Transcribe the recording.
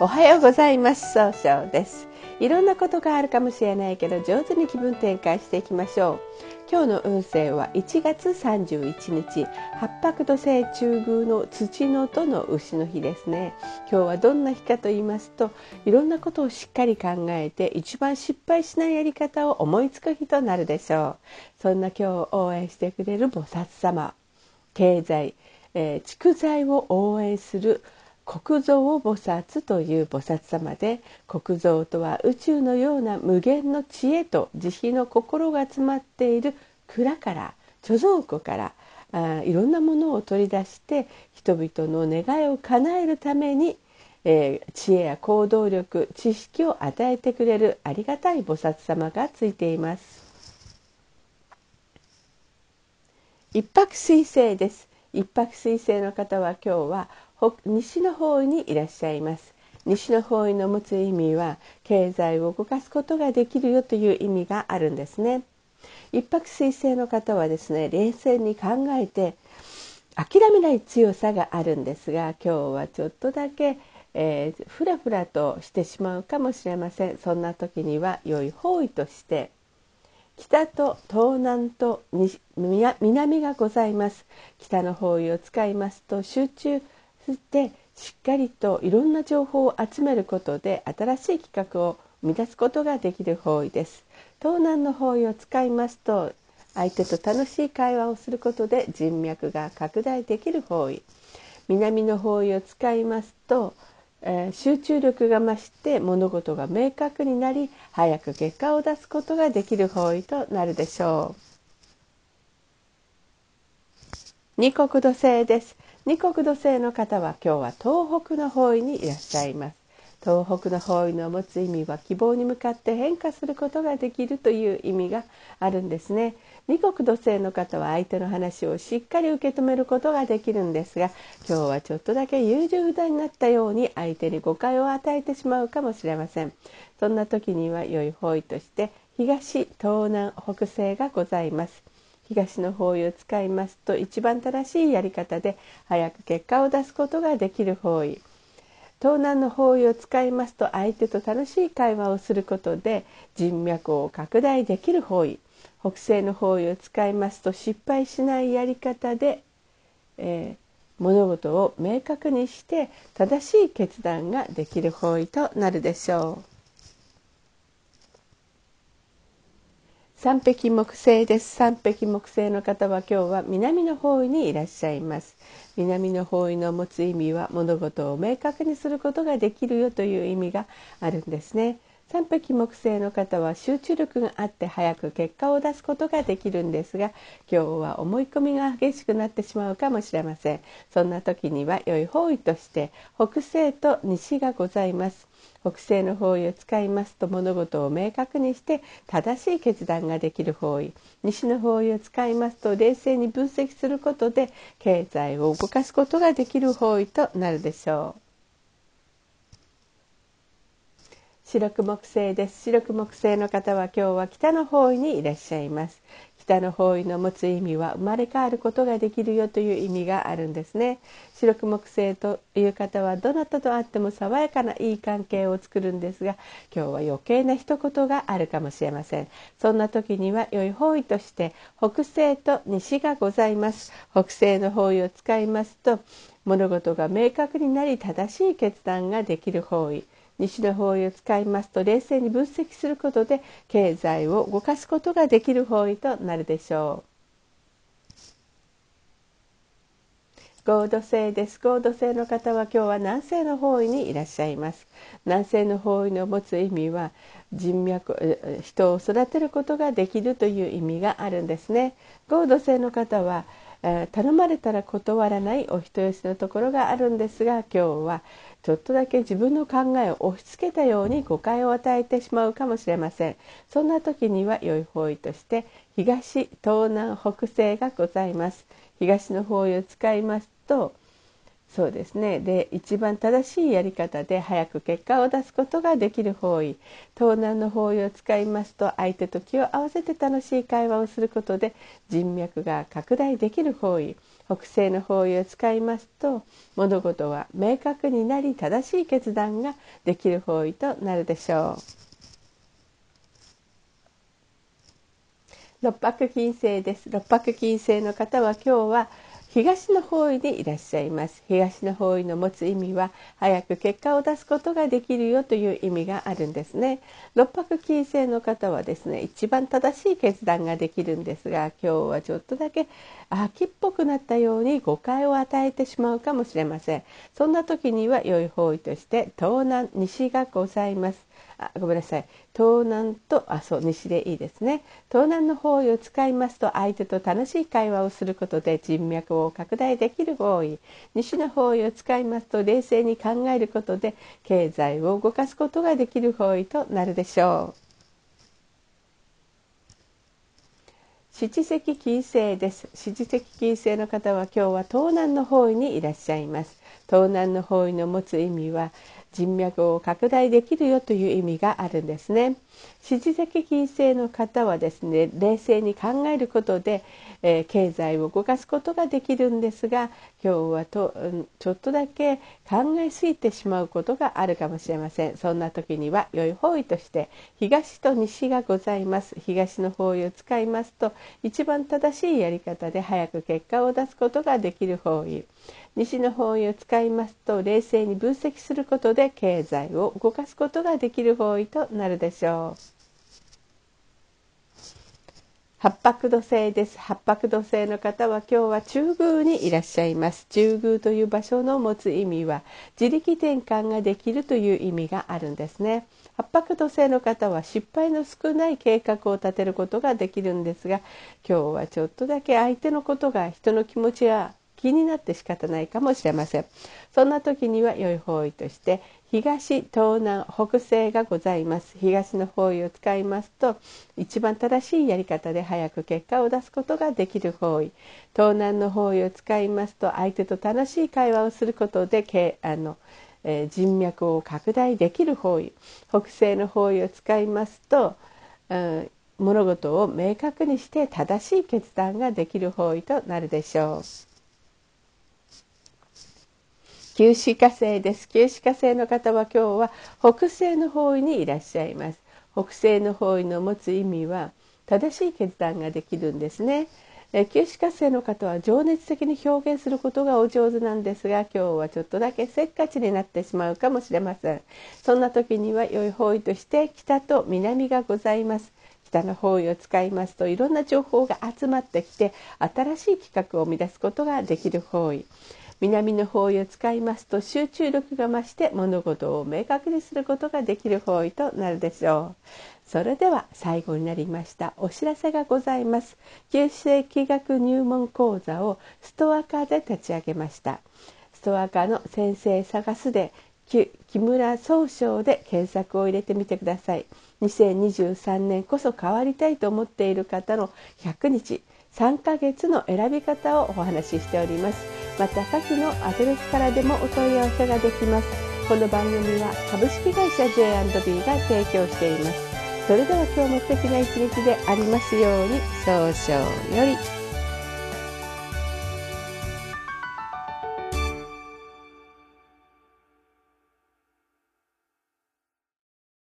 おはようございます。総称です。いろんなことがあるかもしれないけど上手に気分転換していきましょう。今日の運勢は1月31日。八白土星中宮の土のとの牛の日ですね。今日はどんな日かと言いますといろんなことをしっかり考えて一番失敗しないやり方を思いつく日となるでしょう。そんな今日を応援してくれる菩薩様。経済、えー、蓄財を応援する国蔵菩薩という菩薩様で国蔵とは宇宙のような無限の知恵と慈悲の心が詰まっている蔵から貯蔵庫からあいろんなものを取り出して人々の願いを叶えるために、えー、知恵や行動力知識を与えてくれるありがたい菩薩様がついています。一泊水星です一泊水星の方は今日は西の方位にいらっしゃいます。西の方位の持つ意味は経済を動かすことができるよという意味があるんですね。一泊水星の方はですね冷静に考えて諦めない強さがあるんですが今日はちょっとだけ、えー、ふらふらとしてしまうかもしれません。そんな時には良い方位として北と東南と南がございます。北の方位を使いますと集中してしっかりといろんな情報を集めることで新しい企画を生み出すことができる方位です。東南の方位を使いますと相手と楽しい会話をすることで人脈が拡大できる方位。南の方位を使いますと、えー、集中力が増して物事が明確になり早く結果を出すことができる方位となるでしょう。二国土星です。二国土星の方は今日は東北の方位にいらっしゃいます。東北の方位の持つ意味は希望に向かって変化することができるという意味があるんですね。二国土星の方は相手の話をしっかり受け止めることができるんですが今日はちょっとだけ優柔不断になったように相手に誤解を与えてしまうかもしれません。そんな時には良い方位として東東南北西がございます。東の方位を使いますと一番正しいやり方で早く結果を出すことができる方位東南の方位を使いますと相手と楽しい会話をすることで人脈を拡大できる方位北西の方位を使いますと失敗しないやり方で、えー、物事を明確にして正しい決断ができる方位となるでしょう。三匹木星です。三匹木星の方は今日は南の方位にいらっしゃいます。南の方位の持つ意味は物事を明確にすることができるよという意味があるんですね。三匹木星の方は集中力があって早く結果を出すことができるんですが今日は思い込みが激しくなってしまうかもしれません。そんな時には良い方位として北西と西がございます。北西の方位を使いますと物事を明確にして正しい決断ができる方位。西の方位を使いますと冷静に分析することで経済を動かすことができる方位となるでしょう。白く木星です。白く木星の方は今日は北の方位にいらっしゃいます。北の方位の持つ意味は生まれ変わることができるよという意味があるんですね。白く木星という方はどなたと会っても爽やかないい関係を作るんですが今日は余計な一言があるかもしれません。そんな時には良い方位として北西と西がございます。北西の方位を使いますと物事が明確になり正しい決断ができる方位。西の方位を使いますと冷静に分析することで経済を動かすことができる方位となるでしょう。合土星です。合土星の方は今日は南西の方位にいらっしゃいます。南西の方位の持つ意味は人脈人を育てることができるという意味があるんですね。合土星の方は頼まれたら断らないお人よしのところがあるんですが今日はちょっとだけ自分の考えを押し付けたように誤解を与えてしまうかもしれません。そんな時には良い方位として東東南北西がございます。東の方位を使いますとそうですね。で一番正しいやり方で早く結果を出すことができる方位。東南の方位を使いますと相手と気を合わせて楽しい会話をすることで人脈が拡大できる方位。北西の方位を使いますと物事は明確になり正しい決断ができる方位となるでしょう。六白金星です。六白金星の方は今日は東の方位にいらっしゃいます。東の方位の持つ意味は早く結果を出すことができるよという意味があるんですね。六白金星の方はですね一番正しい決断ができるんですが今日はちょっとだけ秋っぽくなったように誤解を与えてしまうかもしれません。そんな時には良い方位として東南西がございます。あごめんなさい。東南とあそう西でいいですね。東南の方位を使いますと相手と楽しい会話をすることで人脈を拡大できる方位西の方位を使いますと冷静に考えることで経済を動かすことができる方位となるでしょう。七石金星です。七石金星の方は今日は東南の方位にいらっしゃいます。東南の方位の持つ意味は人脈を拡大できるよという意味があるんですね。支持的金星の方はですね冷静に考えることで、えー、経済を動かすことができるんですが今日はと、うん、ちょっとだけ考えすぎてしまうことがあるかもしれません。そんな時には良い方位として東と西がございます。東の方位を使いますと一番正しいやり方で早く結果を出すことができる方位。西の方位を使いますと冷静に分析することで経済を動かすことができる方位となるでしょう。八白土星です。八白土星の方は今日は中宮にいらっしゃいます。中宮という場所の持つ意味は自力転換ができるという意味があるんですね。八白土星の方は失敗の少ない計画を立てることができるんですが今日はちょっとだけ相手のことが人の気持ちや気になって仕方ないかもしれません。そんな時には良い方位として東東南北西がございます。東の方位を使いますと一番正しいやり方で早く結果を出すことができる方位。東南の方位を使いますと相手と楽しい会話をすることであの、えー、人脈を拡大できる方位。北西の方位を使いますと、うん、物事を明確にして正しい決断ができる方位となるでしょう。九死火星です。九死火星の方は今日は北西の方位にいらっしゃいます。北西の方位の持つ意味は正しい決断ができるんですね。え九死火星の方は情熱的に表現することがお上手なんですが今日はちょっとだけせっかちになってしまうかもしれませんそんな時には良い方位として北と南がございます北の方位を使いますといろんな情報が集まってきて新しい企画を生み出すことができる方位南の方位を使いますと集中力が増して物事を明確にすることができる方位となるでしょう。それでは最後になりましたお知らせがございます。旧世紀学入門講座をストアカで立ち上げました。ストアカの先生探すで木村総称で検索を入れてみてください。2023年こそ変わりたいと思っている方の100日3ヶ月の選び方をお話ししております。また下記のアドレスからでもお問い合わせができますこの番組は株式会社 J&B が提供していますそれでは今日も素敵な一日でありますように少々より。